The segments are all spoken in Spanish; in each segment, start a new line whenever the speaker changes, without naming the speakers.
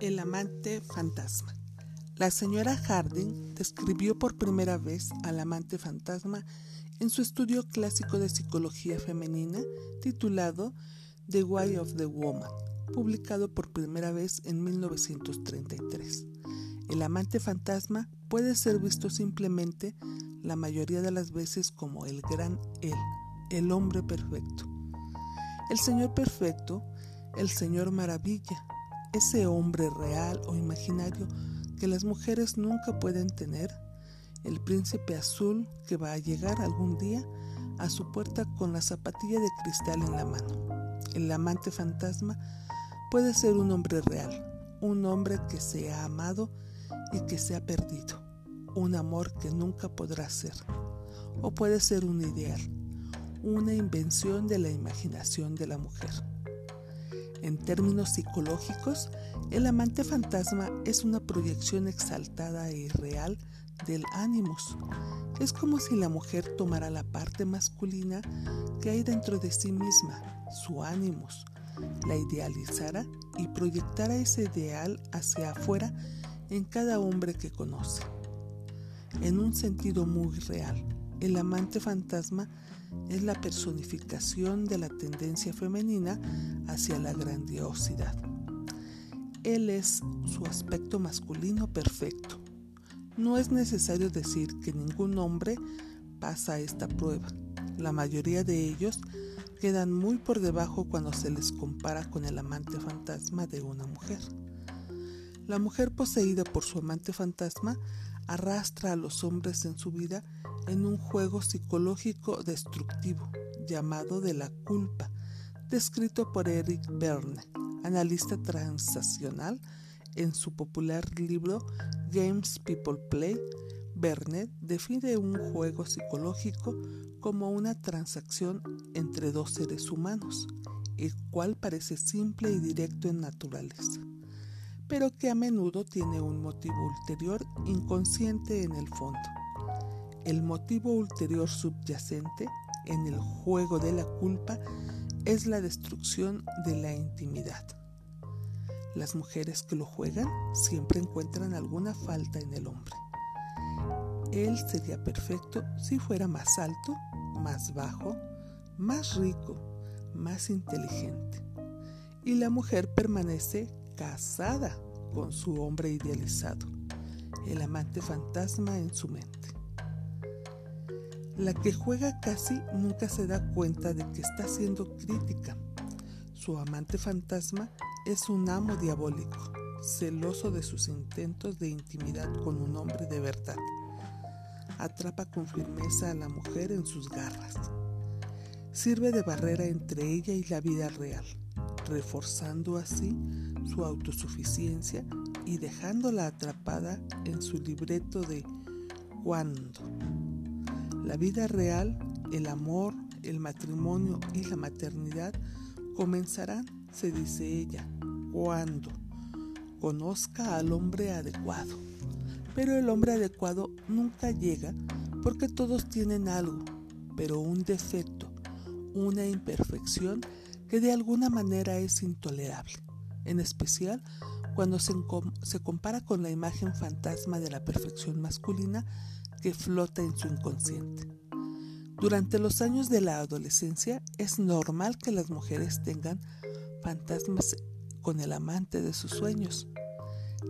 El amante fantasma. La señora Harding describió por primera vez al amante fantasma en su estudio clásico de psicología femenina titulado The Way of the Woman, publicado por primera vez en 1933. El amante fantasma puede ser visto simplemente la mayoría de las veces como el gran él, el hombre perfecto. El Señor perfecto, el Señor maravilla, ese hombre real o imaginario que las mujeres nunca pueden tener, el príncipe azul que va a llegar algún día a su puerta con la zapatilla de cristal en la mano. El amante fantasma puede ser un hombre real, un hombre que se ha amado y que se ha perdido, un amor que nunca podrá ser, o puede ser un ideal, una invención de la imaginación de la mujer. En términos psicológicos, el amante fantasma es una proyección exaltada e irreal del ánimos. Es como si la mujer tomara la parte masculina que hay dentro de sí misma, su ánimos, la idealizara y proyectara ese ideal hacia afuera en cada hombre que conoce. En un sentido muy real, el amante fantasma es la personificación de la tendencia femenina hacia la grandiosidad. Él es su aspecto masculino perfecto. No es necesario decir que ningún hombre pasa esta prueba. La mayoría de ellos quedan muy por debajo cuando se les compara con el amante fantasma de una mujer. La mujer poseída por su amante fantasma arrastra a los hombres en su vida en un juego psicológico destructivo llamado de la culpa, descrito por Eric Berne, analista transaccional, en su popular libro Games People Play. Berne define un juego psicológico como una transacción entre dos seres humanos, el cual parece simple y directo en naturaleza, pero que a menudo tiene un motivo ulterior inconsciente en el fondo. El motivo ulterior subyacente en el juego de la culpa es la destrucción de la intimidad. Las mujeres que lo juegan siempre encuentran alguna falta en el hombre. Él sería perfecto si fuera más alto, más bajo, más rico, más inteligente. Y la mujer permanece casada con su hombre idealizado, el amante fantasma en su mente. La que juega casi nunca se da cuenta de que está siendo crítica. Su amante fantasma es un amo diabólico, celoso de sus intentos de intimidad con un hombre de verdad. Atrapa con firmeza a la mujer en sus garras. Sirve de barrera entre ella y la vida real, reforzando así su autosuficiencia y dejándola atrapada en su libreto de cuándo la vida real, el amor, el matrimonio y la maternidad comenzarán, se dice ella, cuando conozca al hombre adecuado. Pero el hombre adecuado nunca llega porque todos tienen algo, pero un defecto, una imperfección que de alguna manera es intolerable, en especial cuando se, se compara con la imagen fantasma de la perfección masculina que flota en su inconsciente. Durante los años de la adolescencia es normal que las mujeres tengan fantasmas con el amante de sus sueños,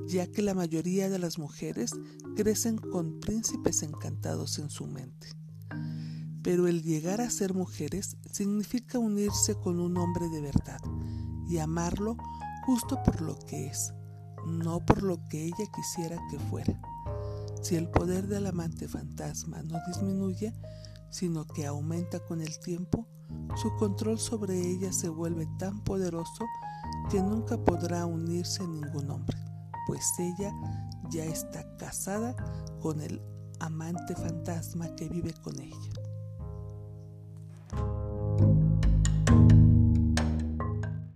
ya que la mayoría de las mujeres crecen con príncipes encantados en su mente. Pero el llegar a ser mujeres significa unirse con un hombre de verdad y amarlo justo por lo que es, no por lo que ella quisiera que fuera. Si el poder del amante fantasma no disminuye, sino que aumenta con el tiempo, su control sobre ella se vuelve tan poderoso que nunca podrá unirse a ningún hombre, pues ella ya está casada con el amante fantasma que vive con ella.